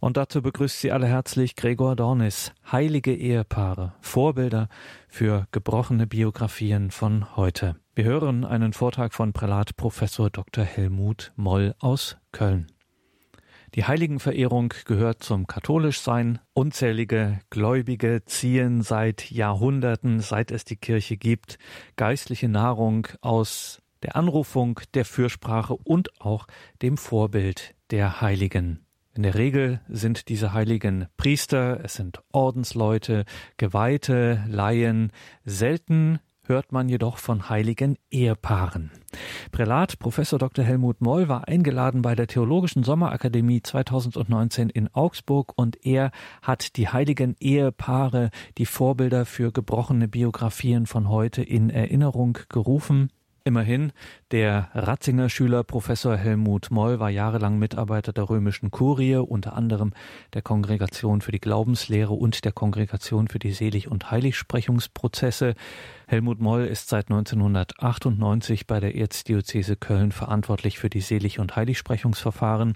Und dazu begrüßt Sie alle herzlich Gregor Dornis, heilige Ehepaare, Vorbilder für gebrochene Biografien von heute. Wir hören einen Vortrag von Prälat Professor Dr. Helmut Moll aus Köln. Die Heiligenverehrung gehört zum Katholischsein. Unzählige Gläubige ziehen seit Jahrhunderten, seit es die Kirche gibt, geistliche Nahrung aus der Anrufung, der Fürsprache und auch dem Vorbild der Heiligen. In der Regel sind diese heiligen Priester, es sind Ordensleute, Geweihte, Laien, selten hört man jedoch von heiligen Ehepaaren. Prälat Professor Dr. Helmut Moll war eingeladen bei der Theologischen Sommerakademie 2019 in Augsburg und er hat die heiligen Ehepaare, die Vorbilder für gebrochene Biografien von heute in Erinnerung gerufen. Immerhin, der Ratzinger Schüler Professor Helmut Moll war jahrelang Mitarbeiter der römischen Kurie, unter anderem der Kongregation für die Glaubenslehre und der Kongregation für die Selig- und Heiligsprechungsprozesse. Helmut Moll ist seit 1998 bei der Erzdiözese Köln verantwortlich für die Selig- und Heiligsprechungsverfahren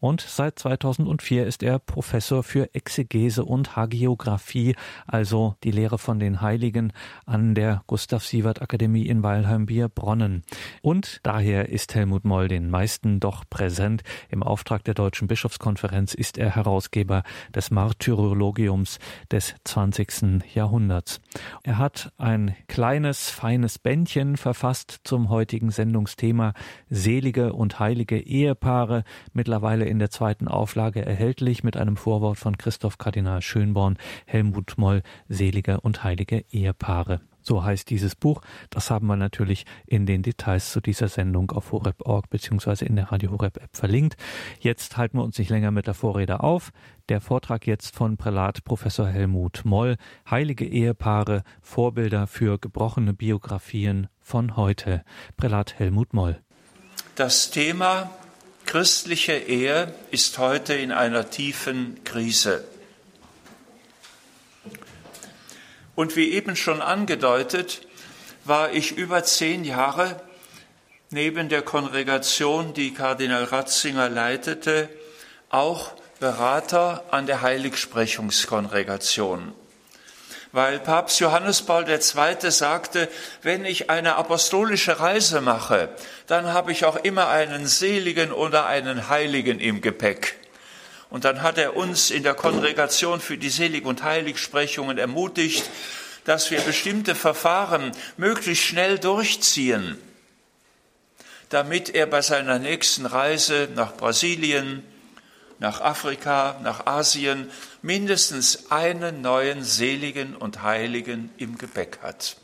und seit 2004 ist er Professor für Exegese und Hagiographie, also die Lehre von den Heiligen an der Gustav Sievert Akademie in Weilheim-Bierbronnen. Und daher ist Helmut Moll den meisten doch präsent. Im Auftrag der Deutschen Bischofskonferenz ist er Herausgeber des Martyrologiums des 20. Jahrhunderts. Er hat ein kleines, feines Bändchen verfasst zum heutigen Sendungsthema Selige und heilige Ehepaare, mittlerweile in der zweiten Auflage erhältlich mit einem Vorwort von Christoph Kardinal Schönborn, Helmut Moll, Selige und heilige Ehepaare. So heißt dieses Buch. Das haben wir natürlich in den Details zu dieser Sendung auf horeb.org bzw. in der Radio Horeb App verlinkt. Jetzt halten wir uns nicht länger mit der Vorrede auf. Der Vortrag jetzt von Prälat Professor Helmut Moll. Heilige Ehepaare, Vorbilder für gebrochene Biografien von heute. Prälat Helmut Moll. Das Thema christliche Ehe ist heute in einer tiefen Krise. Und wie eben schon angedeutet, war ich über zehn Jahre neben der Kongregation, die Kardinal Ratzinger leitete, auch Berater an der Heiligsprechungskongregation. Weil Papst Johannes Paul II. sagte, wenn ich eine apostolische Reise mache, dann habe ich auch immer einen Seligen oder einen Heiligen im Gepäck. Und dann hat er uns in der Kongregation für die Selig- und Heiligsprechungen ermutigt, dass wir bestimmte Verfahren möglichst schnell durchziehen, damit er bei seiner nächsten Reise nach Brasilien, nach Afrika, nach Asien mindestens einen neuen Seligen und Heiligen im Gepäck hat.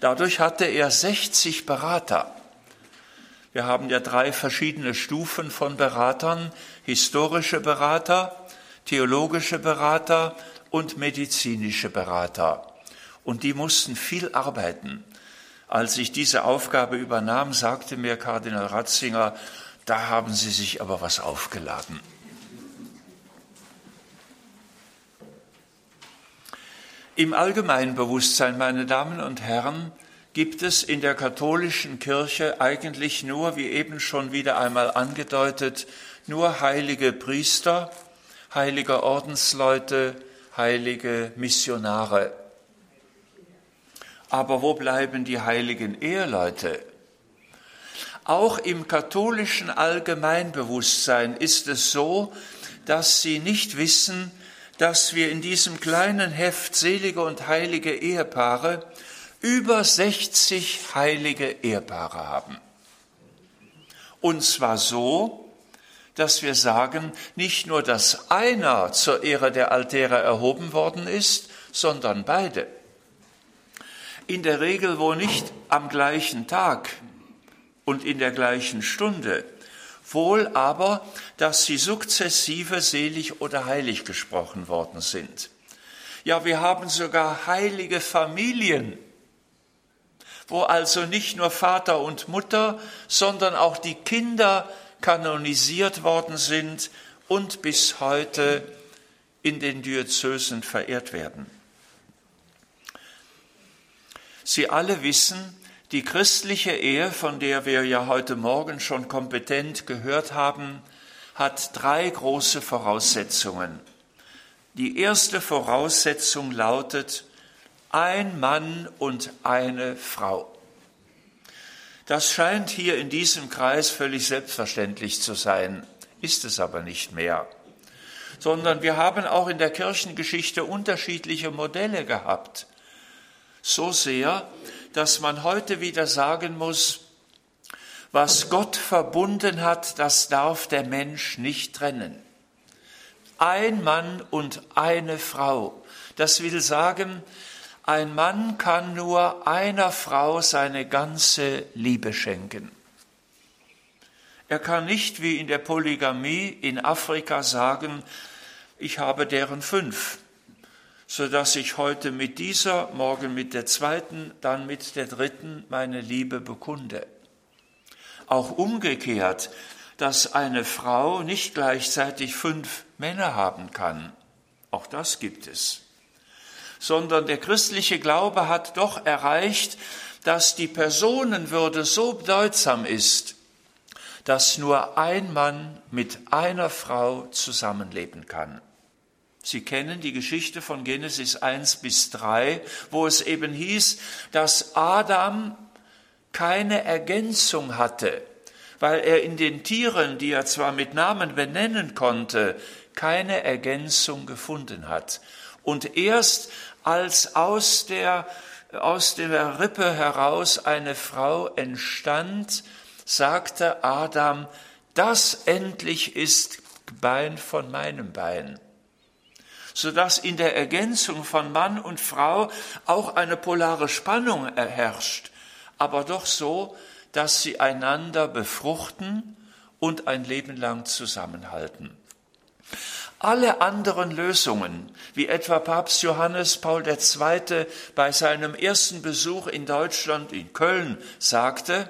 Dadurch hatte er 60 Berater. Wir haben ja drei verschiedene Stufen von Beratern, historische Berater, theologische Berater und medizinische Berater. Und die mussten viel arbeiten. Als ich diese Aufgabe übernahm, sagte mir Kardinal Ratzinger, da haben Sie sich aber was aufgeladen. Im Allgemeinbewusstsein, meine Damen und Herren, gibt es in der katholischen Kirche eigentlich nur, wie eben schon wieder einmal angedeutet, nur heilige Priester, heilige Ordensleute, heilige Missionare. Aber wo bleiben die heiligen Eheleute? Auch im katholischen Allgemeinbewusstsein ist es so, dass sie nicht wissen, dass wir in diesem kleinen Heft selige und heilige Ehepaare über 60 heilige Ehepaare haben. Und zwar so, dass wir sagen, nicht nur, dass einer zur Ehre der Altäre erhoben worden ist, sondern beide. In der Regel wohl nicht am gleichen Tag und in der gleichen Stunde, wohl aber, dass sie sukzessive selig oder heilig gesprochen worden sind. Ja, wir haben sogar heilige Familien, wo also nicht nur Vater und Mutter, sondern auch die Kinder kanonisiert worden sind und bis heute in den Diözesen verehrt werden. Sie alle wissen, die christliche Ehe, von der wir ja heute Morgen schon kompetent gehört haben, hat drei große Voraussetzungen. Die erste Voraussetzung lautet ein Mann und eine Frau. Das scheint hier in diesem Kreis völlig selbstverständlich zu sein, ist es aber nicht mehr, sondern wir haben auch in der Kirchengeschichte unterschiedliche Modelle gehabt. So sehr, dass man heute wieder sagen muss, was Gott verbunden hat, das darf der Mensch nicht trennen. Ein Mann und eine Frau. Das will sagen, ein Mann kann nur einer Frau seine ganze Liebe schenken. Er kann nicht wie in der Polygamie in Afrika sagen, ich habe deren fünf, so dass ich heute mit dieser, morgen mit der zweiten, dann mit der dritten meine Liebe bekunde auch umgekehrt, dass eine Frau nicht gleichzeitig fünf Männer haben kann. Auch das gibt es. Sondern der christliche Glaube hat doch erreicht, dass die Personenwürde so bedeutsam ist, dass nur ein Mann mit einer Frau zusammenleben kann. Sie kennen die Geschichte von Genesis 1 bis 3, wo es eben hieß, dass Adam keine Ergänzung hatte, weil er in den Tieren, die er zwar mit Namen benennen konnte, keine Ergänzung gefunden hat. Und erst als aus der, aus der Rippe heraus eine Frau entstand, sagte Adam, das endlich ist Bein von meinem Bein sodass in der Ergänzung von Mann und Frau auch eine polare Spannung herrscht, aber doch so, dass sie einander befruchten und ein Leben lang zusammenhalten. Alle anderen Lösungen, wie etwa Papst Johannes Paul II. bei seinem ersten Besuch in Deutschland in Köln sagte,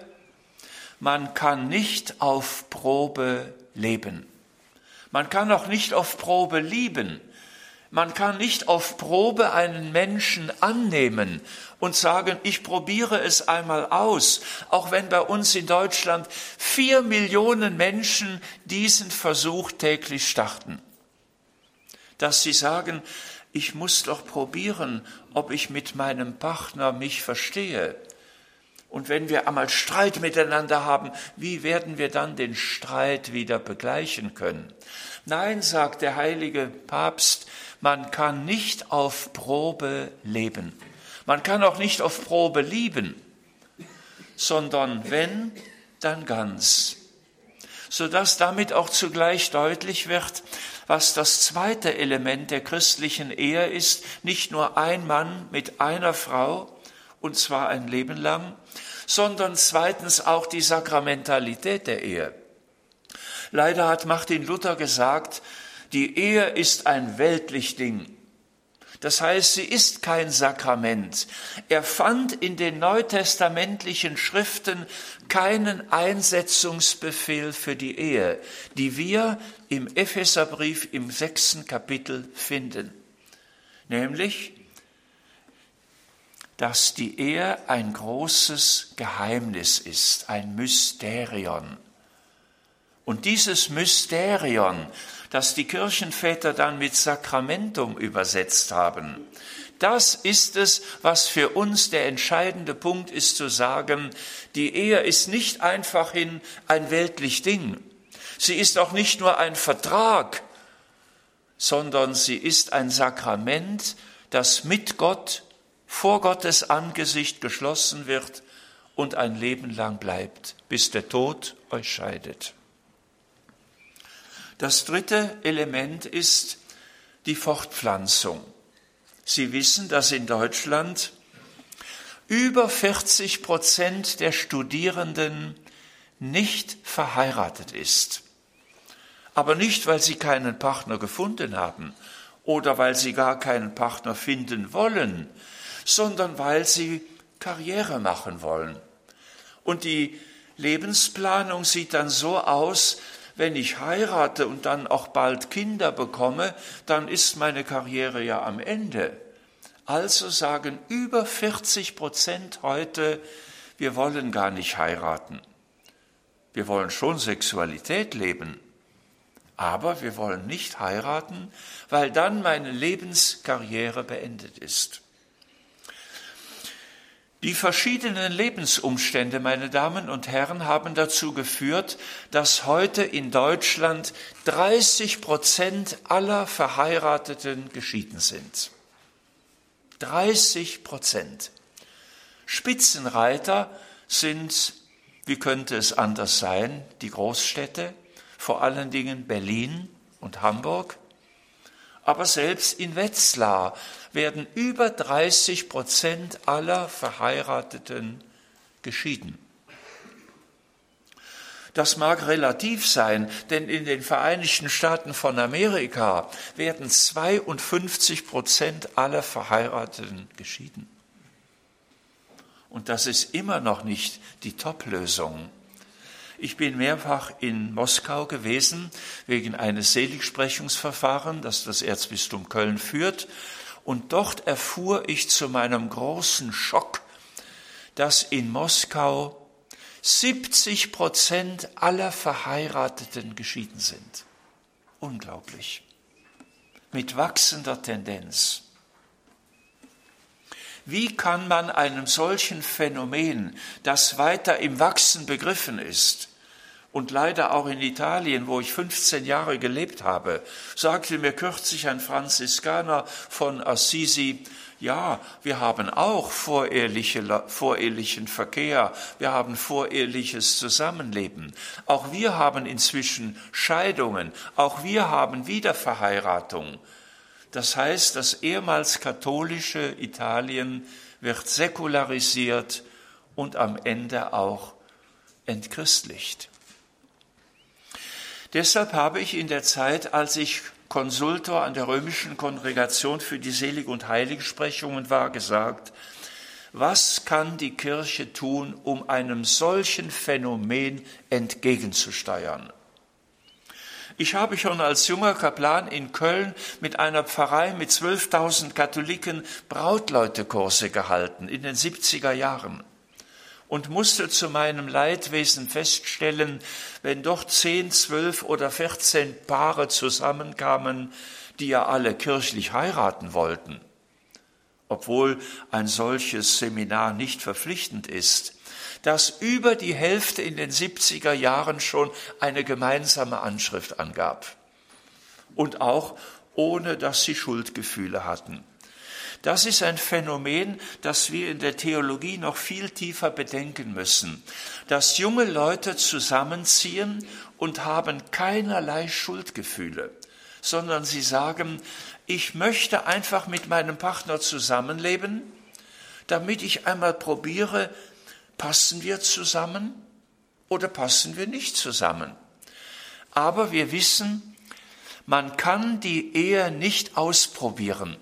man kann nicht auf Probe leben. Man kann auch nicht auf Probe lieben. Man kann nicht auf Probe einen Menschen annehmen und sagen, ich probiere es einmal aus, auch wenn bei uns in Deutschland vier Millionen Menschen diesen Versuch täglich starten. Dass sie sagen, ich muss doch probieren, ob ich mit meinem Partner mich verstehe. Und wenn wir einmal Streit miteinander haben, wie werden wir dann den Streit wieder begleichen können? Nein, sagt der heilige Papst, man kann nicht auf Probe leben. Man kann auch nicht auf Probe lieben, sondern wenn, dann ganz. Sodass damit auch zugleich deutlich wird, was das zweite Element der christlichen Ehe ist, nicht nur ein Mann mit einer Frau, und zwar ein Leben lang, sondern zweitens auch die Sakramentalität der Ehe. Leider hat Martin Luther gesagt, die Ehe ist ein weltlich Ding. Das heißt, sie ist kein Sakrament. Er fand in den neutestamentlichen Schriften keinen Einsetzungsbefehl für die Ehe, die wir im Epheserbrief im sechsten Kapitel finden. Nämlich, dass die Ehe ein großes Geheimnis ist, ein Mysterion. Und dieses Mysterion, das die Kirchenväter dann mit Sakramentum übersetzt haben. Das ist es, was für uns der entscheidende Punkt ist zu sagen, die Ehe ist nicht einfachhin ein weltlich Ding. Sie ist auch nicht nur ein Vertrag, sondern sie ist ein Sakrament, das mit Gott vor Gottes Angesicht geschlossen wird und ein Leben lang bleibt, bis der Tod euch scheidet. Das dritte Element ist die Fortpflanzung. Sie wissen, dass in Deutschland über 40 Prozent der Studierenden nicht verheiratet ist. Aber nicht, weil sie keinen Partner gefunden haben oder weil sie gar keinen Partner finden wollen, sondern weil sie Karriere machen wollen. Und die Lebensplanung sieht dann so aus, wenn ich heirate und dann auch bald Kinder bekomme, dann ist meine Karriere ja am Ende. Also sagen über 40 Prozent heute, wir wollen gar nicht heiraten. Wir wollen schon Sexualität leben, Aber wir wollen nicht heiraten, weil dann meine Lebenskarriere beendet ist. Die verschiedenen Lebensumstände, meine Damen und Herren, haben dazu geführt, dass heute in Deutschland 30 Prozent aller Verheirateten geschieden sind. 30 Prozent. Spitzenreiter sind, wie könnte es anders sein, die Großstädte, vor allen Dingen Berlin und Hamburg. Aber selbst in Wetzlar werden über 30 Prozent aller Verheirateten geschieden. Das mag relativ sein, denn in den Vereinigten Staaten von Amerika werden 52 Prozent aller Verheirateten geschieden. Und das ist immer noch nicht die Top-Lösung. Ich bin mehrfach in Moskau gewesen wegen eines Seligsprechungsverfahrens, das das Erzbistum Köln führt. Und dort erfuhr ich zu meinem großen Schock, dass in Moskau 70 Prozent aller Verheirateten geschieden sind. Unglaublich. Mit wachsender Tendenz. Wie kann man einem solchen Phänomen, das weiter im Wachsen begriffen ist, und leider auch in Italien, wo ich 15 Jahre gelebt habe, sagte mir kürzlich ein Franziskaner von Assisi, ja, wir haben auch voreheliche, vorehelichen Verkehr, wir haben voreheliches Zusammenleben. Auch wir haben inzwischen Scheidungen, auch wir haben Wiederverheiratung. Das heißt, das ehemals katholische Italien wird säkularisiert und am Ende auch entchristlicht. Deshalb habe ich in der Zeit, als ich Konsultor an der römischen Kongregation für die Selig- und Heiligsprechungen war, gesagt, was kann die Kirche tun, um einem solchen Phänomen entgegenzusteuern? Ich habe schon als junger Kaplan in Köln mit einer Pfarrei mit 12.000 Katholiken Brautleutekurse gehalten in den 70er Jahren und musste zu meinem Leidwesen feststellen, wenn dort zehn, zwölf oder vierzehn Paare zusammenkamen, die ja alle kirchlich heiraten wollten, obwohl ein solches Seminar nicht verpflichtend ist, dass über die Hälfte in den 70er Jahren schon eine gemeinsame Anschrift angab und auch ohne dass sie Schuldgefühle hatten. Das ist ein Phänomen, das wir in der Theologie noch viel tiefer bedenken müssen, dass junge Leute zusammenziehen und haben keinerlei Schuldgefühle, sondern sie sagen, ich möchte einfach mit meinem Partner zusammenleben, damit ich einmal probiere, passen wir zusammen oder passen wir nicht zusammen. Aber wir wissen, man kann die Ehe nicht ausprobieren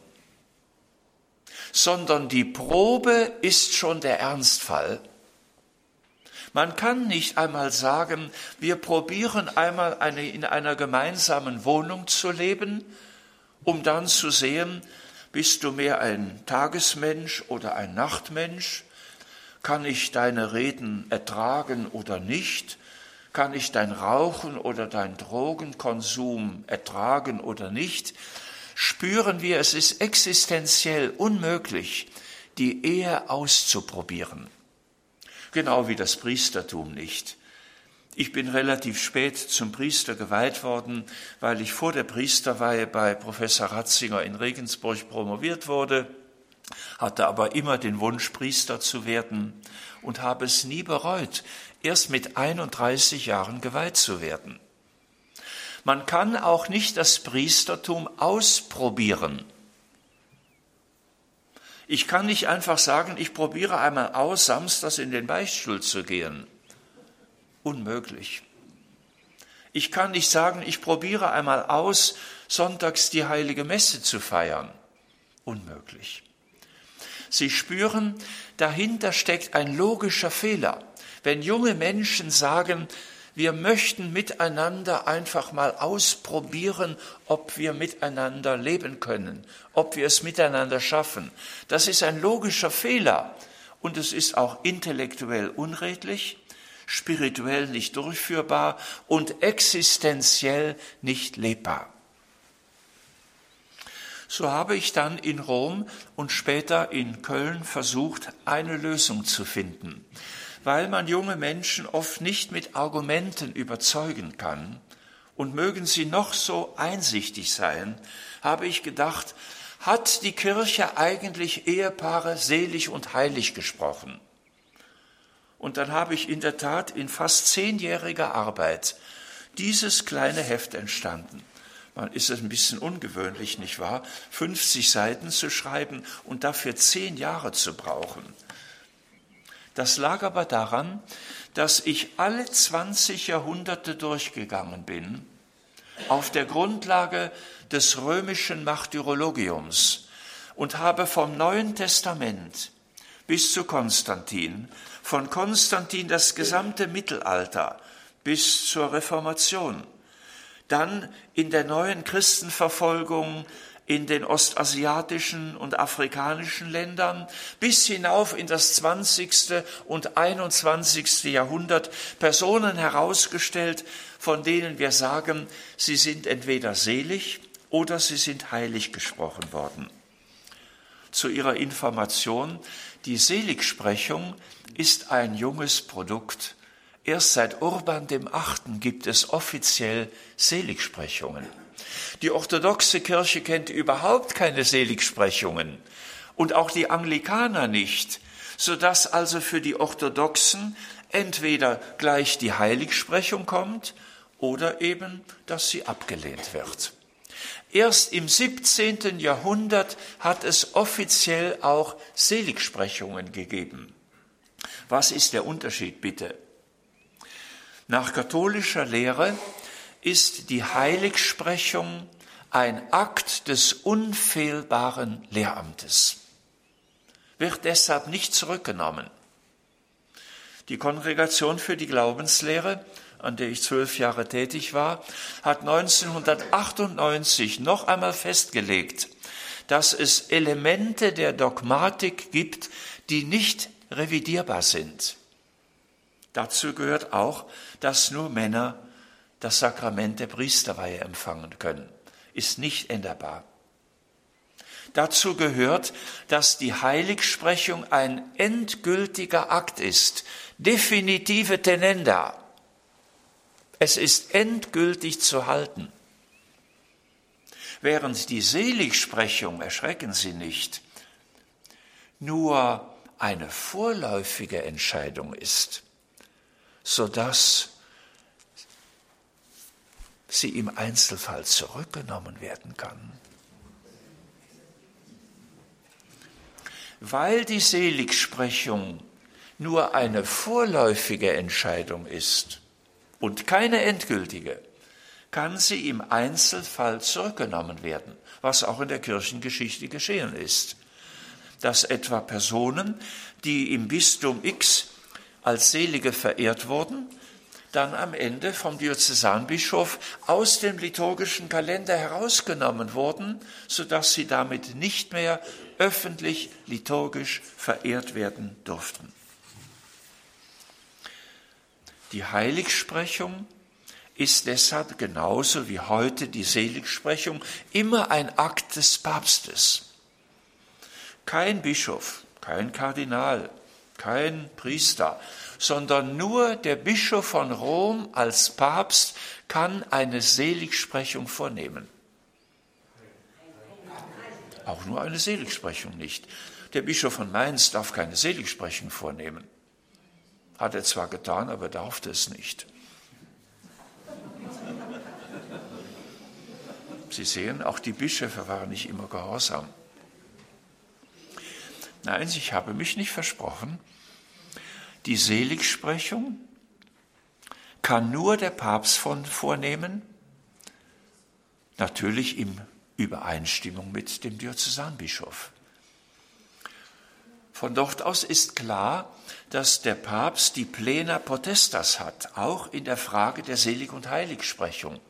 sondern die Probe ist schon der Ernstfall. Man kann nicht einmal sagen, wir probieren einmal eine, in einer gemeinsamen Wohnung zu leben, um dann zu sehen, bist du mehr ein Tagesmensch oder ein Nachtmensch? Kann ich deine Reden ertragen oder nicht? Kann ich dein Rauchen oder dein Drogenkonsum ertragen oder nicht? spüren wir, es ist existenziell unmöglich, die Ehe auszuprobieren. Genau wie das Priestertum nicht. Ich bin relativ spät zum Priester geweiht worden, weil ich vor der Priesterweihe bei Professor Ratzinger in Regensburg promoviert wurde, hatte aber immer den Wunsch, Priester zu werden und habe es nie bereut, erst mit 31 Jahren geweiht zu werden. Man kann auch nicht das Priestertum ausprobieren. Ich kann nicht einfach sagen, ich probiere einmal aus, samstags in den Beichtstuhl zu gehen. Unmöglich. Ich kann nicht sagen, ich probiere einmal aus, sonntags die heilige Messe zu feiern. Unmöglich. Sie spüren, dahinter steckt ein logischer Fehler. Wenn junge Menschen sagen, wir möchten miteinander einfach mal ausprobieren, ob wir miteinander leben können, ob wir es miteinander schaffen. Das ist ein logischer Fehler und es ist auch intellektuell unredlich, spirituell nicht durchführbar und existenziell nicht lebbar. So habe ich dann in Rom und später in Köln versucht, eine Lösung zu finden. Weil man junge Menschen oft nicht mit Argumenten überzeugen kann, und mögen sie noch so einsichtig sein, habe ich gedacht, hat die Kirche eigentlich Ehepaare selig und heilig gesprochen? Und dann habe ich in der Tat in fast zehnjähriger Arbeit dieses kleine Heft entstanden. Ist es ein bisschen ungewöhnlich, nicht wahr? 50 Seiten zu schreiben und dafür zehn Jahre zu brauchen. Das lag aber daran, dass ich alle 20 Jahrhunderte durchgegangen bin, auf der Grundlage des römischen Martyrologiums und habe vom Neuen Testament bis zu Konstantin, von Konstantin das gesamte Mittelalter bis zur Reformation, dann in der neuen Christenverfolgung in den ostasiatischen und afrikanischen Ländern bis hinauf in das 20. und 21. Jahrhundert Personen herausgestellt, von denen wir sagen, sie sind entweder selig oder sie sind heilig gesprochen worden. Zu ihrer Information, die Seligsprechung ist ein junges Produkt. Erst seit Urban dem Achten gibt es offiziell Seligsprechungen. Die orthodoxe Kirche kennt überhaupt keine Seligsprechungen und auch die Anglikaner nicht, so dass also für die Orthodoxen entweder gleich die Heiligsprechung kommt oder eben, dass sie abgelehnt wird. Erst im 17. Jahrhundert hat es offiziell auch Seligsprechungen gegeben. Was ist der Unterschied bitte? Nach katholischer Lehre ist die Heiligsprechung ein Akt des unfehlbaren Lehramtes, wird deshalb nicht zurückgenommen. Die Kongregation für die Glaubenslehre, an der ich zwölf Jahre tätig war, hat 1998 noch einmal festgelegt, dass es Elemente der Dogmatik gibt, die nicht revidierbar sind. Dazu gehört auch, dass nur Männer das Sakrament der Priesterweihe empfangen können. Ist nicht änderbar. Dazu gehört, dass die Heiligsprechung ein endgültiger Akt ist, definitive Tenenda. Es ist endgültig zu halten. Während die Seligsprechung, erschrecken Sie nicht, nur eine vorläufige Entscheidung ist, sodass sie im Einzelfall zurückgenommen werden kann. Weil die Seligsprechung nur eine vorläufige Entscheidung ist und keine endgültige, kann sie im Einzelfall zurückgenommen werden, was auch in der Kirchengeschichte geschehen ist. Dass etwa Personen, die im Bistum X als Selige verehrt wurden, dann am Ende vom Diözesanbischof aus dem liturgischen Kalender herausgenommen wurden, sodass sie damit nicht mehr öffentlich liturgisch verehrt werden durften. Die Heiligsprechung ist deshalb genauso wie heute die Seligsprechung immer ein Akt des Papstes. Kein Bischof, kein Kardinal, kein Priester sondern nur der Bischof von Rom als Papst kann eine Seligsprechung vornehmen. Auch nur eine Seligsprechung nicht. Der Bischof von Mainz darf keine Seligsprechung vornehmen. Hat er zwar getan, aber darf es nicht. Sie sehen, auch die Bischöfe waren nicht immer gehorsam. Nein, ich habe mich nicht versprochen, die Seligsprechung kann nur der Papst von vornehmen, natürlich in Übereinstimmung mit dem Diözesanbischof. Von dort aus ist klar, dass der Papst die Plena Potestas hat, auch in der Frage der Selig- und Heiligsprechung.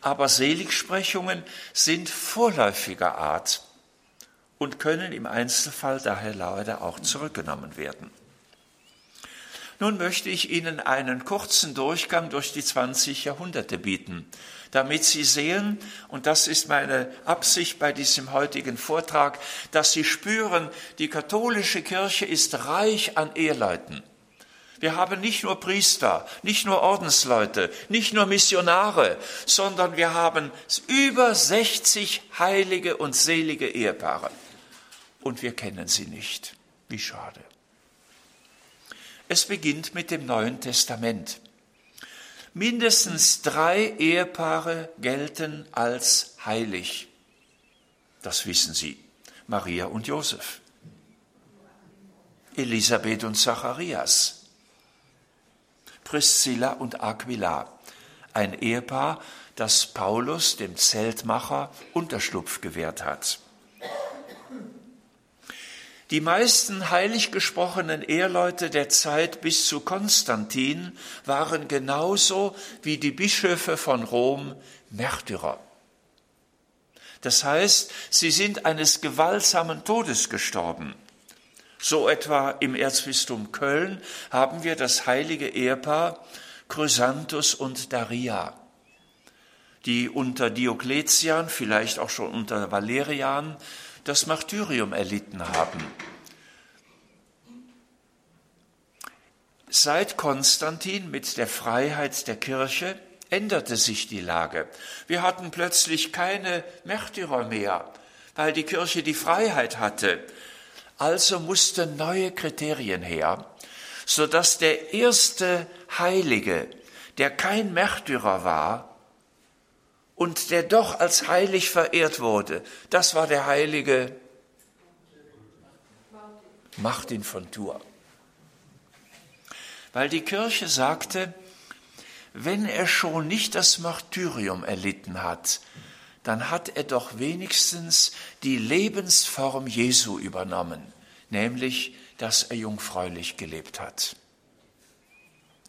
Aber Seligsprechungen sind vorläufiger Art und können im Einzelfall daher leider auch zurückgenommen werden. Nun möchte ich Ihnen einen kurzen Durchgang durch die 20 Jahrhunderte bieten, damit Sie sehen, und das ist meine Absicht bei diesem heutigen Vortrag, dass Sie spüren, die katholische Kirche ist reich an Eheleuten. Wir haben nicht nur Priester, nicht nur Ordensleute, nicht nur Missionare, sondern wir haben über 60 heilige und selige Ehepaare. Und wir kennen sie nicht. Wie schade. Es beginnt mit dem Neuen Testament. Mindestens drei Ehepaare gelten als heilig. Das wissen Sie. Maria und Josef. Elisabeth und Zacharias. Priscilla und Aquila, ein Ehepaar, das Paulus, dem Zeltmacher, Unterschlupf gewährt hat. Die meisten heilig gesprochenen Eheleute der Zeit bis zu Konstantin waren genauso wie die Bischöfe von Rom Märtyrer. Das heißt, sie sind eines gewaltsamen Todes gestorben. So etwa im Erzbistum Köln haben wir das heilige Ehepaar Chrysanthus und Daria, die unter Diokletian, vielleicht auch schon unter Valerian, das Martyrium erlitten haben. Seit Konstantin mit der Freiheit der Kirche änderte sich die Lage. Wir hatten plötzlich keine Märtyrer mehr, weil die Kirche die Freiheit hatte. Also mussten neue Kriterien her, so dass der erste Heilige, der kein Märtyrer war und der doch als heilig verehrt wurde, das war der Heilige Martin von Tours. Weil die Kirche sagte, wenn er schon nicht das Martyrium erlitten hat, dann hat er doch wenigstens die Lebensform Jesu übernommen, nämlich, dass er jungfräulich gelebt hat.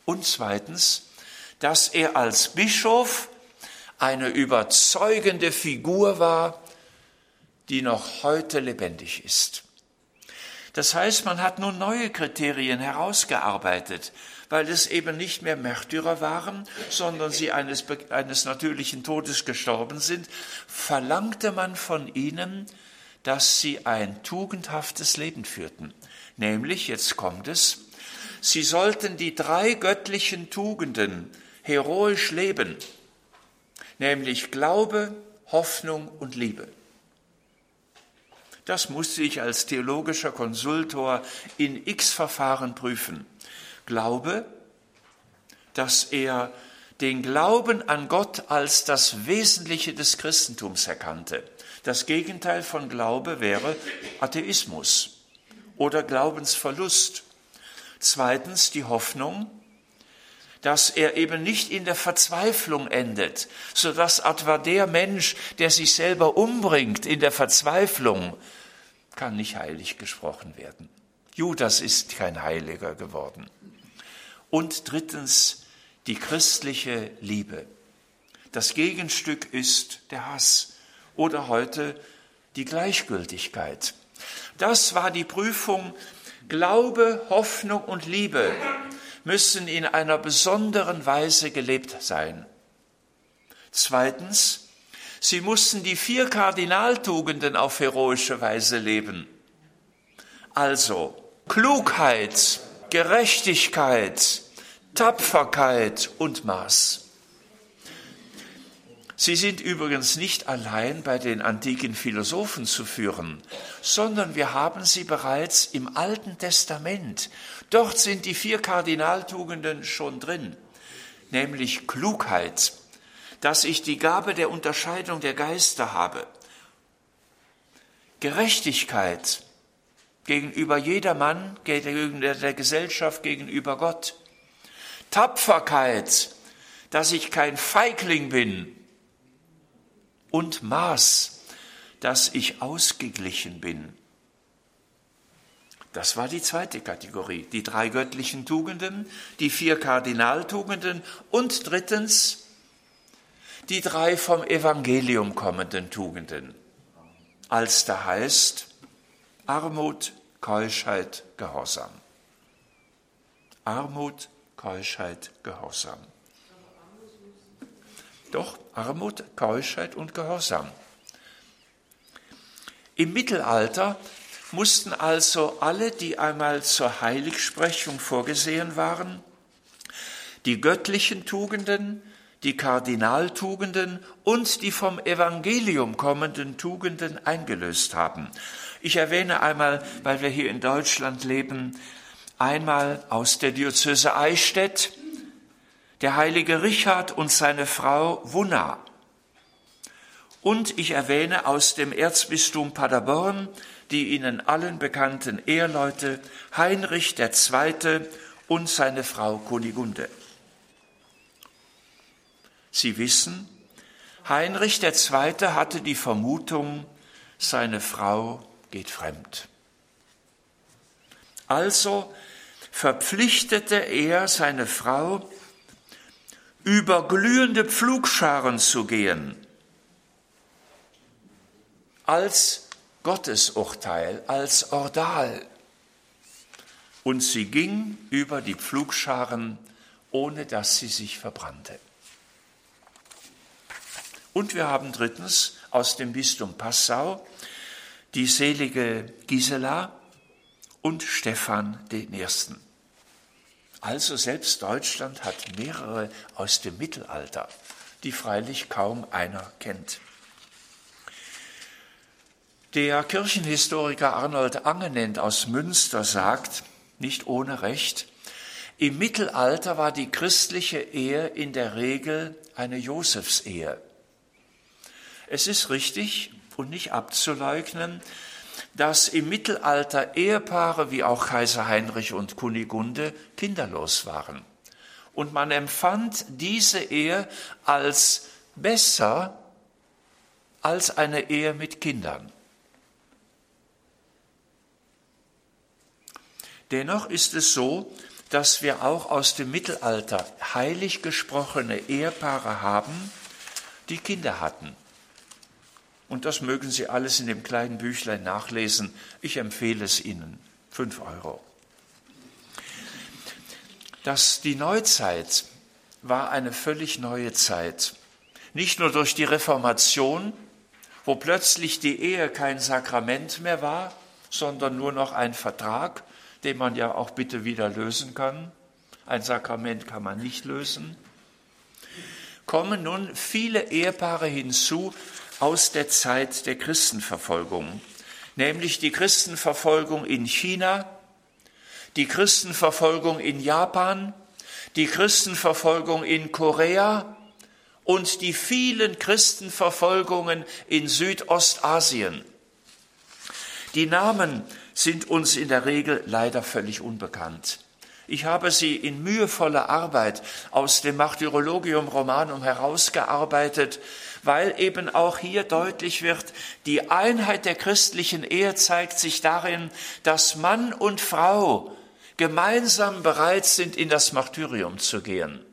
Und zweitens, dass er als Bischof eine überzeugende Figur war, die noch heute lebendig ist. Das heißt, man hat nun neue Kriterien herausgearbeitet, weil es eben nicht mehr Märtyrer waren, sondern sie eines, eines natürlichen Todes gestorben sind, verlangte man von ihnen, dass sie ein tugendhaftes Leben führten. Nämlich, jetzt kommt es, sie sollten die drei göttlichen Tugenden heroisch leben, nämlich Glaube, Hoffnung und Liebe. Das musste ich als theologischer Konsultor in x Verfahren prüfen. Glaube, dass er den Glauben an Gott als das Wesentliche des Christentums erkannte. Das Gegenteil von Glaube wäre Atheismus oder Glaubensverlust. Zweitens die Hoffnung, dass er eben nicht in der Verzweiflung endet, so dass etwa der Mensch, der sich selber umbringt in der Verzweiflung, kann nicht heilig gesprochen werden. Judas ist kein Heiliger geworden. Und drittens die christliche Liebe. Das Gegenstück ist der Hass oder heute die Gleichgültigkeit. Das war die Prüfung. Glaube, Hoffnung und Liebe müssen in einer besonderen Weise gelebt sein. Zweitens, sie mussten die vier Kardinaltugenden auf heroische Weise leben. Also Klugheit, Gerechtigkeit, Tapferkeit und Maß. Sie sind übrigens nicht allein bei den antiken Philosophen zu führen, sondern wir haben sie bereits im Alten Testament. Dort sind die vier Kardinaltugenden schon drin, nämlich Klugheit, dass ich die Gabe der Unterscheidung der Geister habe, Gerechtigkeit, gegenüber jedermann, gegenüber der Gesellschaft, gegenüber Gott. Tapferkeit, dass ich kein Feigling bin. Und Maß, dass ich ausgeglichen bin. Das war die zweite Kategorie. Die drei göttlichen Tugenden, die vier Kardinaltugenden und drittens die drei vom Evangelium kommenden Tugenden. Als da heißt Armut, Keuschheit, Gehorsam. Armut, Keuschheit, Gehorsam. Doch, Armut, Keuschheit und Gehorsam. Im Mittelalter mussten also alle, die einmal zur Heiligsprechung vorgesehen waren, die göttlichen Tugenden, die Kardinaltugenden und die vom Evangelium kommenden Tugenden eingelöst haben. Ich erwähne einmal, weil wir hier in Deutschland leben, einmal aus der Diözese Eichstätt, der heilige Richard und seine Frau Wunna. Und ich erwähne aus dem Erzbistum Paderborn die Ihnen allen bekannten Eheleute Heinrich II. und seine Frau Kunigunde. Sie wissen, Heinrich II. hatte die Vermutung, seine Frau geht fremd. Also verpflichtete er seine Frau, über glühende Pflugscharen zu gehen, als Gottesurteil, als Ordal. Und sie ging über die Pflugscharen, ohne dass sie sich verbrannte. Und wir haben drittens aus dem Bistum Passau die selige Gisela und den Ersten. Also selbst Deutschland hat mehrere aus dem Mittelalter, die freilich kaum einer kennt. Der Kirchenhistoriker Arnold Angenent aus Münster sagt, nicht ohne Recht, im Mittelalter war die christliche Ehe in der Regel eine Josefsehe. Es ist richtig und nicht abzuleugnen, dass im Mittelalter Ehepaare wie auch Kaiser Heinrich und Kunigunde kinderlos waren. Und man empfand diese Ehe als besser als eine Ehe mit Kindern. Dennoch ist es so, dass wir auch aus dem Mittelalter heilig gesprochene Ehepaare haben, die Kinder hatten. Und das mögen Sie alles in dem kleinen Büchlein nachlesen. Ich empfehle es Ihnen. Fünf Euro. Das, die Neuzeit war eine völlig neue Zeit. Nicht nur durch die Reformation, wo plötzlich die Ehe kein Sakrament mehr war, sondern nur noch ein Vertrag, den man ja auch bitte wieder lösen kann. Ein Sakrament kann man nicht lösen. Kommen nun viele Ehepaare hinzu, aus der Zeit der Christenverfolgung, nämlich die Christenverfolgung in China, die Christenverfolgung in Japan, die Christenverfolgung in Korea und die vielen Christenverfolgungen in Südostasien. Die Namen sind uns in der Regel leider völlig unbekannt. Ich habe sie in mühevoller Arbeit aus dem Martyrologium Romanum herausgearbeitet, weil eben auch hier deutlich wird, die Einheit der christlichen Ehe zeigt sich darin, dass Mann und Frau gemeinsam bereit sind, in das Martyrium zu gehen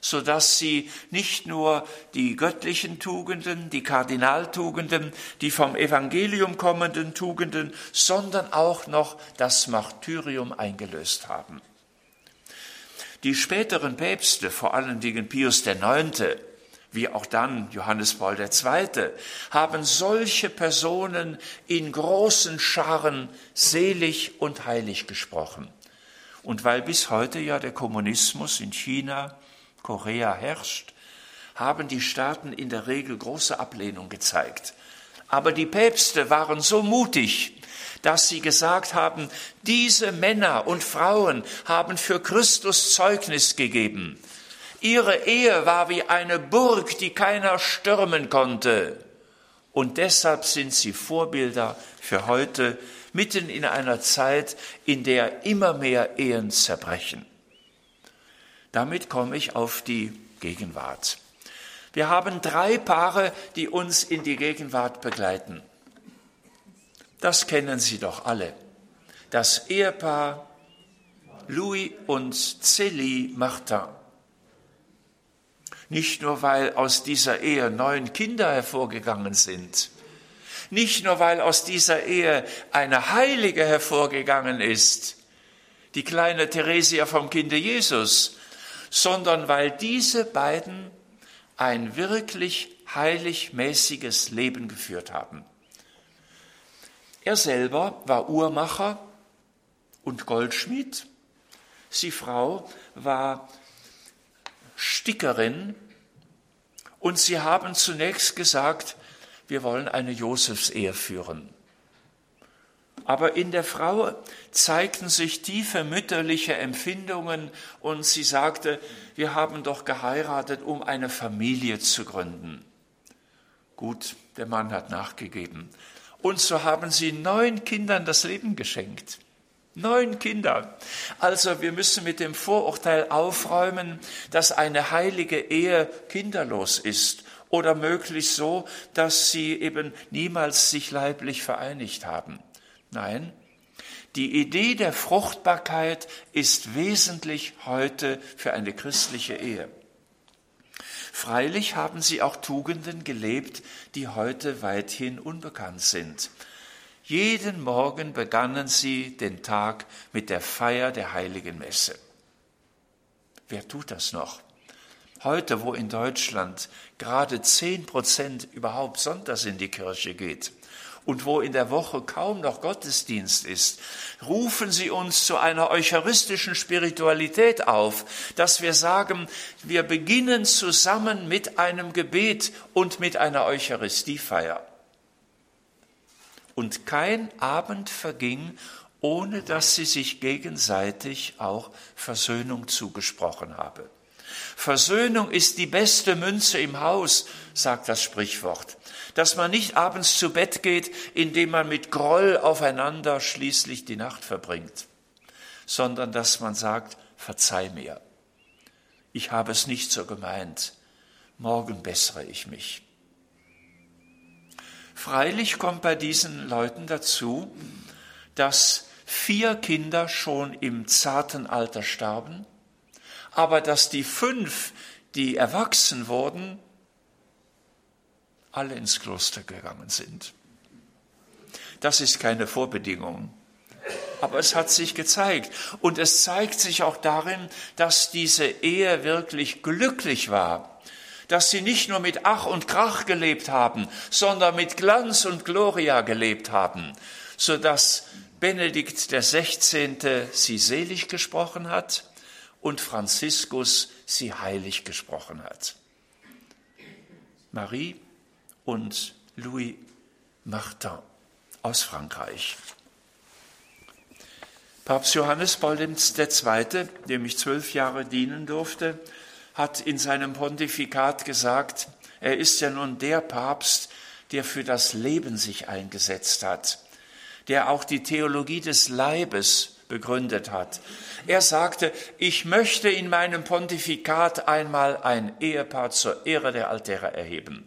so dass sie nicht nur die göttlichen Tugenden, die Kardinaltugenden, die vom Evangelium kommenden Tugenden, sondern auch noch das Martyrium eingelöst haben. Die späteren Päpste, vor allen Dingen Pius IX., wie auch dann Johannes Paul II., haben solche Personen in großen Scharen selig und heilig gesprochen. Und weil bis heute ja der Kommunismus in China Korea herrscht, haben die Staaten in der Regel große Ablehnung gezeigt. Aber die Päpste waren so mutig, dass sie gesagt haben, diese Männer und Frauen haben für Christus Zeugnis gegeben. Ihre Ehe war wie eine Burg, die keiner stürmen konnte. Und deshalb sind sie Vorbilder für heute, mitten in einer Zeit, in der immer mehr Ehen zerbrechen. Damit komme ich auf die Gegenwart. Wir haben drei Paare, die uns in die Gegenwart begleiten. Das kennen Sie doch alle. Das Ehepaar Louis und Célie Martin. Nicht nur, weil aus dieser Ehe neun Kinder hervorgegangen sind, nicht nur, weil aus dieser Ehe eine Heilige hervorgegangen ist, die kleine Theresia vom Kinde Jesus, sondern weil diese beiden ein wirklich heiligmäßiges Leben geführt haben. Er selber war Uhrmacher und Goldschmied. Sie Frau war Stickerin und sie haben zunächst gesagt, wir wollen eine Josefsehe führen. Aber in der Frau zeigten sich tiefe mütterliche Empfindungen und sie sagte, wir haben doch geheiratet, um eine Familie zu gründen. Gut, der Mann hat nachgegeben. Und so haben sie neun Kindern das Leben geschenkt. Neun Kinder. Also wir müssen mit dem Vorurteil aufräumen, dass eine heilige Ehe kinderlos ist oder möglichst so, dass sie eben niemals sich leiblich vereinigt haben. Nein, die Idee der Fruchtbarkeit ist wesentlich heute für eine christliche Ehe. Freilich haben sie auch Tugenden gelebt, die heute weithin unbekannt sind. Jeden Morgen begannen sie den Tag mit der Feier der heiligen Messe. Wer tut das noch? Heute, wo in Deutschland gerade zehn Prozent überhaupt sonntags in die Kirche geht und wo in der Woche kaum noch Gottesdienst ist, rufen Sie uns zu einer eucharistischen Spiritualität auf, dass wir sagen, wir beginnen zusammen mit einem Gebet und mit einer Eucharistiefeier. Und kein Abend verging, ohne dass sie sich gegenseitig auch Versöhnung zugesprochen habe. Versöhnung ist die beste Münze im Haus, sagt das Sprichwort. Dass man nicht abends zu Bett geht, indem man mit Groll aufeinander schließlich die Nacht verbringt, sondern dass man sagt, verzeih mir. Ich habe es nicht so gemeint. Morgen bessere ich mich. Freilich kommt bei diesen Leuten dazu, dass vier Kinder schon im zarten Alter starben, aber dass die fünf, die erwachsen wurden, alle ins Kloster gegangen sind. Das ist keine Vorbedingung. Aber es hat sich gezeigt. Und es zeigt sich auch darin, dass diese Ehe wirklich glücklich war dass sie nicht nur mit Ach und Krach gelebt haben, sondern mit Glanz und Gloria gelebt haben, so dass Benedikt der 16. sie selig gesprochen hat und Franziskus sie heilig gesprochen hat. Marie und Louis Martin aus Frankreich. Papst Johannes Paul II., dem ich zwölf Jahre dienen durfte, hat in seinem Pontifikat gesagt, er ist ja nun der Papst, der für das Leben sich eingesetzt hat, der auch die Theologie des Leibes begründet hat. Er sagte, ich möchte in meinem Pontifikat einmal ein Ehepaar zur Ehre der Altäre erheben.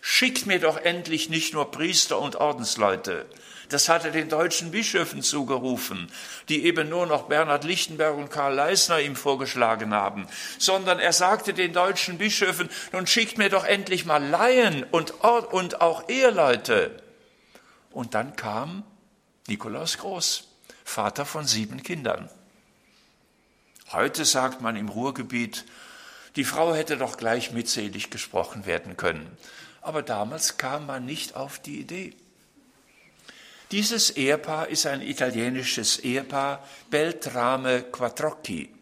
Schickt mir doch endlich nicht nur Priester und Ordensleute, das hat er den deutschen Bischöfen zugerufen, die eben nur noch Bernhard Lichtenberg und Karl Leisner ihm vorgeschlagen haben, sondern er sagte den deutschen Bischöfen, nun schickt mir doch endlich mal Laien und, und auch Eheleute. Und dann kam Nikolaus Groß, Vater von sieben Kindern. Heute sagt man im Ruhrgebiet, die Frau hätte doch gleich mitselig gesprochen werden können. Aber damals kam man nicht auf die Idee. Dieses Ehepaar ist ein italienisches Ehepaar, Beltrame Quattrocchi.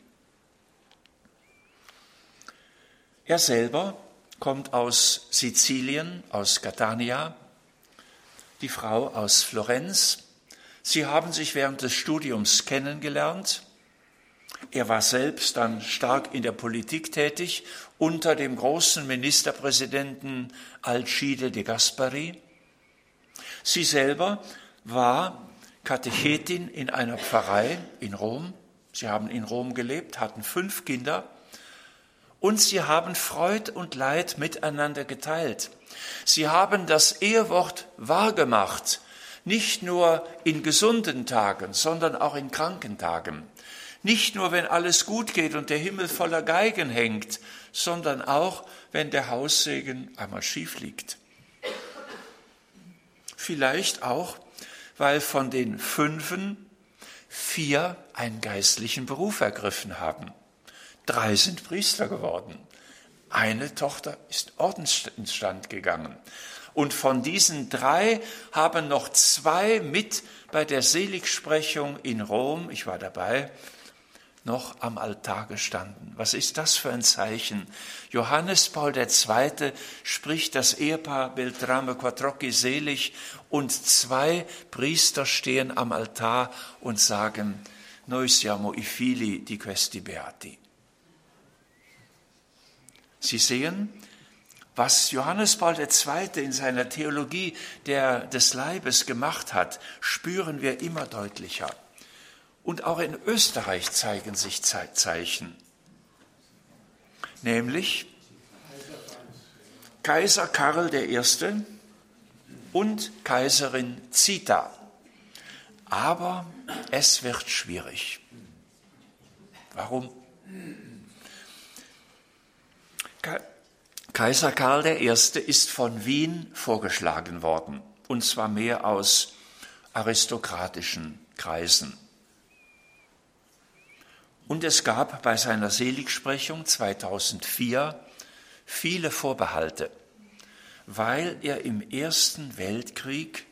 Er selber kommt aus Sizilien, aus Catania, die Frau aus Florenz. Sie haben sich während des Studiums kennengelernt. Er war selbst dann stark in der Politik tätig unter dem großen Ministerpräsidenten Alcide de Gaspari. Sie selber war Katechetin in einer Pfarrei in Rom. Sie haben in Rom gelebt, hatten fünf Kinder und sie haben Freud und Leid miteinander geteilt. Sie haben das Ehewort wahrgemacht, nicht nur in gesunden Tagen, sondern auch in kranken Tagen. Nicht nur, wenn alles gut geht und der Himmel voller Geigen hängt, sondern auch, wenn der Haussegen einmal schief liegt. Vielleicht auch, weil von den Fünfen vier einen geistlichen Beruf ergriffen haben. Drei sind Priester geworden. Eine Tochter ist Ordensstand gegangen. Und von diesen drei haben noch zwei mit bei der Seligsprechung in Rom, ich war dabei, noch am Altar gestanden. Was ist das für ein Zeichen? Johannes Paul II. spricht das Ehepaar Beltrame Quattrocchi selig und zwei Priester stehen am Altar und sagen, Noi siamo i figli di questi beati. Sie sehen, was Johannes Paul II. in seiner Theologie der, des Leibes gemacht hat, spüren wir immer deutlicher. Und auch in Österreich zeigen sich Zeichen. Nämlich Kaiser Karl I. und Kaiserin Zita. Aber es wird schwierig. Warum? Kaiser Karl I. ist von Wien vorgeschlagen worden, und zwar mehr aus aristokratischen Kreisen. Und es gab bei seiner Seligsprechung 2004 viele Vorbehalte, weil er im Ersten Weltkrieg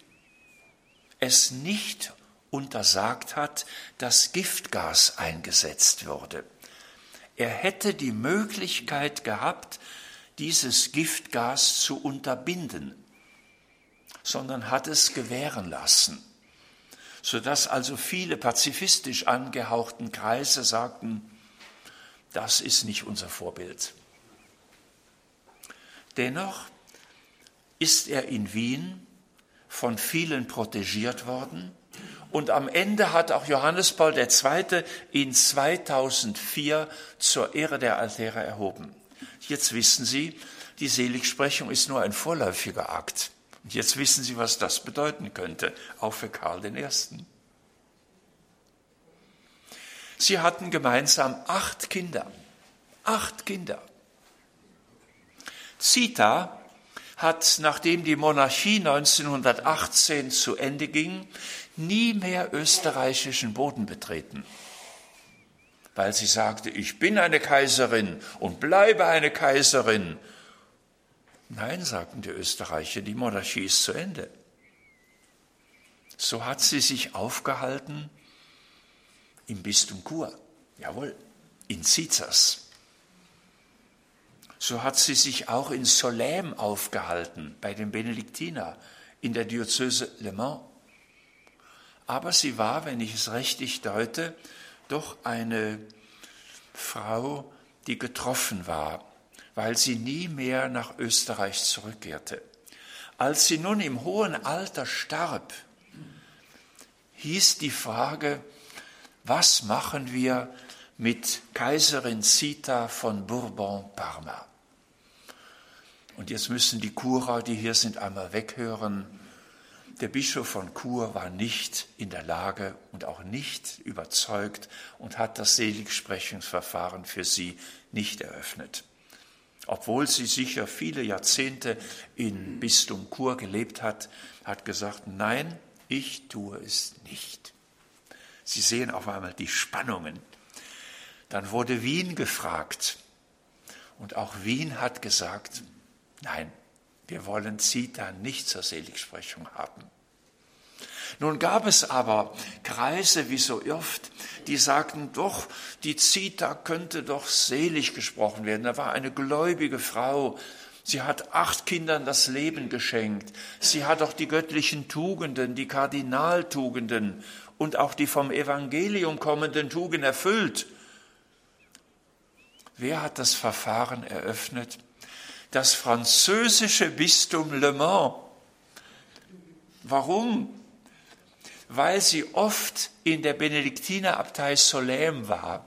es nicht untersagt hat, dass Giftgas eingesetzt wurde. Er hätte die Möglichkeit gehabt, dieses Giftgas zu unterbinden, sondern hat es gewähren lassen sodass also viele pazifistisch angehauchten Kreise sagten, das ist nicht unser Vorbild. Dennoch ist er in Wien von vielen protegiert worden und am Ende hat auch Johannes Paul II. ihn 2004 zur Ehre der Altäre erhoben. Jetzt wissen Sie, die Seligsprechung ist nur ein vorläufiger Akt. Und jetzt wissen Sie, was das bedeuten könnte, auch für Karl I. Sie hatten gemeinsam acht Kinder. Acht Kinder. Zita hat, nachdem die Monarchie 1918 zu Ende ging, nie mehr österreichischen Boden betreten, weil sie sagte, ich bin eine Kaiserin und bleibe eine Kaiserin Nein, sagten die Österreicher, die Monarchie ist zu Ende. So hat sie sich aufgehalten im Bistum Chur, jawohl, in Zizas. So hat sie sich auch in Solem aufgehalten, bei den Benediktiner, in der Diözese Le Mans. Aber sie war, wenn ich es richtig deute, doch eine Frau, die getroffen war weil sie nie mehr nach Österreich zurückkehrte. Als sie nun im hohen Alter starb, hieß die Frage, was machen wir mit Kaiserin Zita von Bourbon-Parma? Und jetzt müssen die Churer, die hier sind, einmal weghören. Der Bischof von Chur war nicht in der Lage und auch nicht überzeugt und hat das Seligsprechungsverfahren für sie nicht eröffnet obwohl sie sicher viele Jahrzehnte in Bistum Chur gelebt hat, hat gesagt, nein, ich tue es nicht. Sie sehen auf einmal die Spannungen. Dann wurde Wien gefragt und auch Wien hat gesagt, nein, wir wollen Zita nicht zur Seligsprechung haben. Nun gab es aber Kreise, wie so oft, die sagten, doch, die Zita könnte doch selig gesprochen werden. Da war eine gläubige Frau, Sie hat acht Kindern das Leben geschenkt. Sie hat auch die göttlichen Tugenden, die Kardinaltugenden und auch die vom Evangelium kommenden Tugenden erfüllt. Wer hat das Verfahren eröffnet? Das französische Bistum Le Mans. Warum? Weil sie oft in der Benediktinerabtei Solem war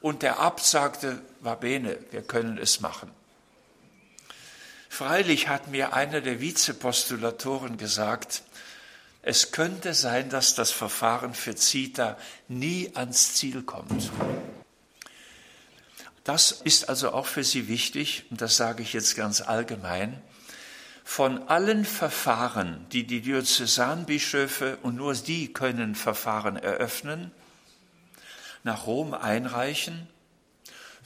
und der Abt sagte, va bene, wir können es machen. Freilich hat mir einer der Vizepostulatoren gesagt, es könnte sein, dass das Verfahren für Zita nie ans Ziel kommt. Das ist also auch für Sie wichtig, und das sage ich jetzt ganz allgemein, von allen Verfahren, die die Diözesanbischöfe und nur die können Verfahren eröffnen, nach Rom einreichen,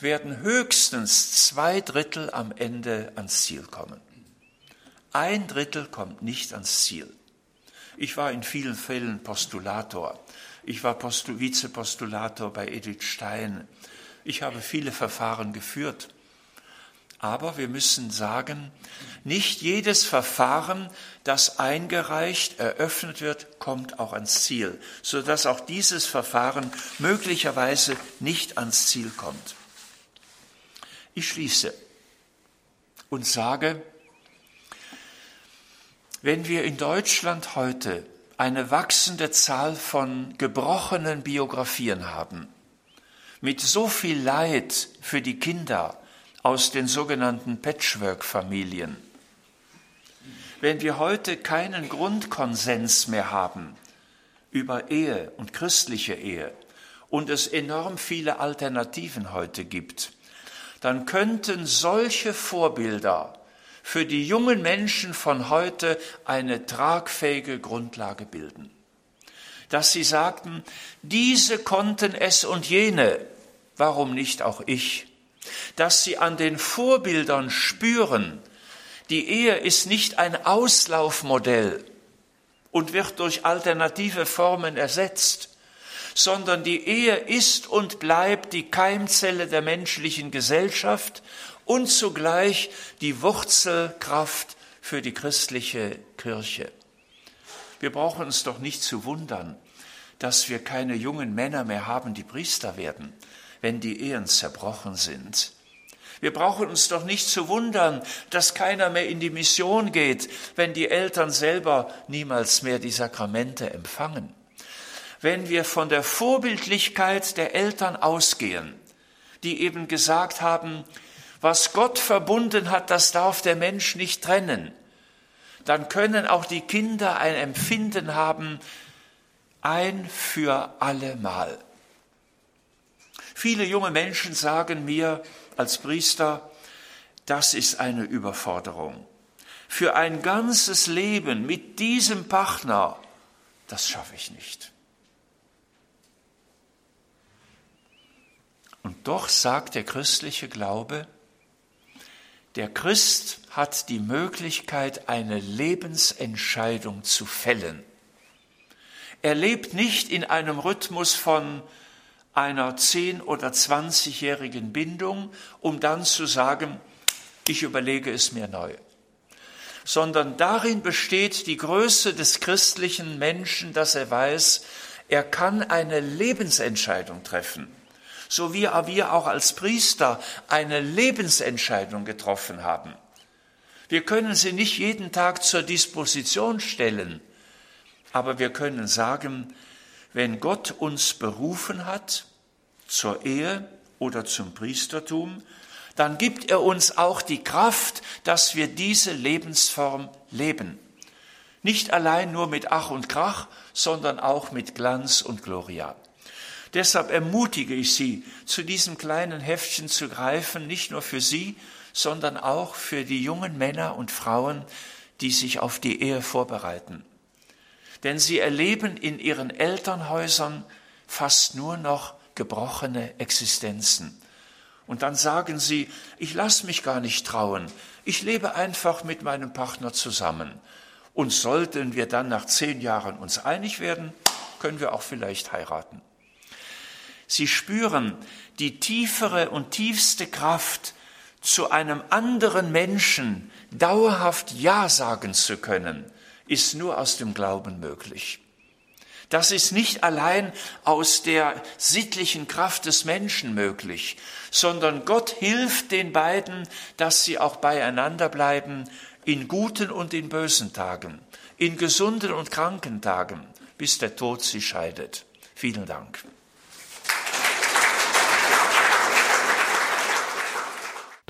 werden höchstens zwei Drittel am Ende ans Ziel kommen. Ein Drittel kommt nicht ans Ziel. Ich war in vielen Fällen Postulator. Ich war Postu Vizepostulator bei Edith Stein. Ich habe viele Verfahren geführt. Aber wir müssen sagen, nicht jedes Verfahren, das eingereicht, eröffnet wird, kommt auch ans Ziel, sodass auch dieses Verfahren möglicherweise nicht ans Ziel kommt. Ich schließe und sage, wenn wir in Deutschland heute eine wachsende Zahl von gebrochenen Biografien haben, mit so viel Leid für die Kinder, aus den sogenannten Patchwork-Familien. Wenn wir heute keinen Grundkonsens mehr haben über Ehe und christliche Ehe und es enorm viele Alternativen heute gibt, dann könnten solche Vorbilder für die jungen Menschen von heute eine tragfähige Grundlage bilden. Dass sie sagten, diese konnten es und jene, warum nicht auch ich? Dass sie an den Vorbildern spüren, die Ehe ist nicht ein Auslaufmodell und wird durch alternative Formen ersetzt, sondern die Ehe ist und bleibt die Keimzelle der menschlichen Gesellschaft und zugleich die Wurzelkraft für die christliche Kirche. Wir brauchen uns doch nicht zu wundern, dass wir keine jungen Männer mehr haben, die Priester werden wenn die Ehen zerbrochen sind. Wir brauchen uns doch nicht zu wundern, dass keiner mehr in die Mission geht, wenn die Eltern selber niemals mehr die Sakramente empfangen. Wenn wir von der Vorbildlichkeit der Eltern ausgehen, die eben gesagt haben, was Gott verbunden hat, das darf der Mensch nicht trennen, dann können auch die Kinder ein Empfinden haben, ein für allemal. Viele junge Menschen sagen mir als Priester, das ist eine Überforderung. Für ein ganzes Leben mit diesem Partner, das schaffe ich nicht. Und doch sagt der christliche Glaube, der Christ hat die Möglichkeit, eine Lebensentscheidung zu fällen. Er lebt nicht in einem Rhythmus von einer zehn- oder zwanzigjährigen Bindung, um dann zu sagen, ich überlege es mir neu. Sondern darin besteht die Größe des christlichen Menschen, dass er weiß, er kann eine Lebensentscheidung treffen, so wie wir auch als Priester eine Lebensentscheidung getroffen haben. Wir können sie nicht jeden Tag zur Disposition stellen, aber wir können sagen, wenn Gott uns berufen hat zur Ehe oder zum Priestertum, dann gibt er uns auch die Kraft, dass wir diese Lebensform leben. Nicht allein nur mit Ach und Krach, sondern auch mit Glanz und Gloria. Deshalb ermutige ich Sie, zu diesem kleinen Heftchen zu greifen, nicht nur für Sie, sondern auch für die jungen Männer und Frauen, die sich auf die Ehe vorbereiten denn sie erleben in ihren Elternhäusern fast nur noch gebrochene Existenzen. Und dann sagen sie, ich lasse mich gar nicht trauen, ich lebe einfach mit meinem Partner zusammen. Und sollten wir dann nach zehn Jahren uns einig werden, können wir auch vielleicht heiraten. Sie spüren die tiefere und tiefste Kraft, zu einem anderen Menschen dauerhaft Ja sagen zu können, ist nur aus dem Glauben möglich. Das ist nicht allein aus der sittlichen Kraft des Menschen möglich, sondern Gott hilft den beiden, dass sie auch beieinander bleiben in guten und in bösen Tagen, in gesunden und kranken Tagen, bis der Tod sie scheidet. Vielen Dank.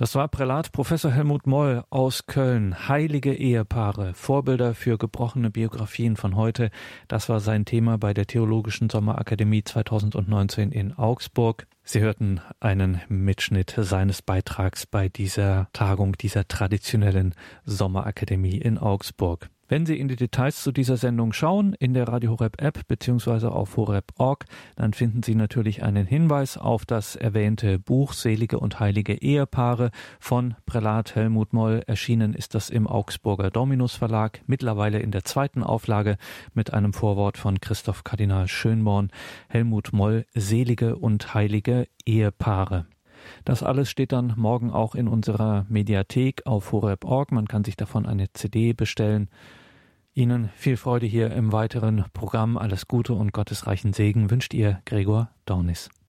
Das war Prälat Professor Helmut Moll aus Köln. Heilige Ehepaare, Vorbilder für gebrochene Biografien von heute. Das war sein Thema bei der Theologischen Sommerakademie 2019 in Augsburg. Sie hörten einen Mitschnitt seines Beitrags bei dieser Tagung dieser traditionellen Sommerakademie in Augsburg. Wenn Sie in die Details zu dieser Sendung schauen, in der Radio Horeb App bzw. auf horeb.org, dann finden Sie natürlich einen Hinweis auf das erwähnte Buch Selige und Heilige Ehepaare von Prälat Helmut Moll. Erschienen ist das im Augsburger Dominus Verlag, mittlerweile in der zweiten Auflage mit einem Vorwort von Christoph Kardinal Schönborn. Helmut Moll Selige und Heilige Ehepaare. Das alles steht dann morgen auch in unserer Mediathek auf horeb.org. Man kann sich davon eine CD bestellen. Ihnen viel Freude hier im weiteren Programm. Alles Gute und gottesreichen Segen wünscht Ihr Gregor Dornis.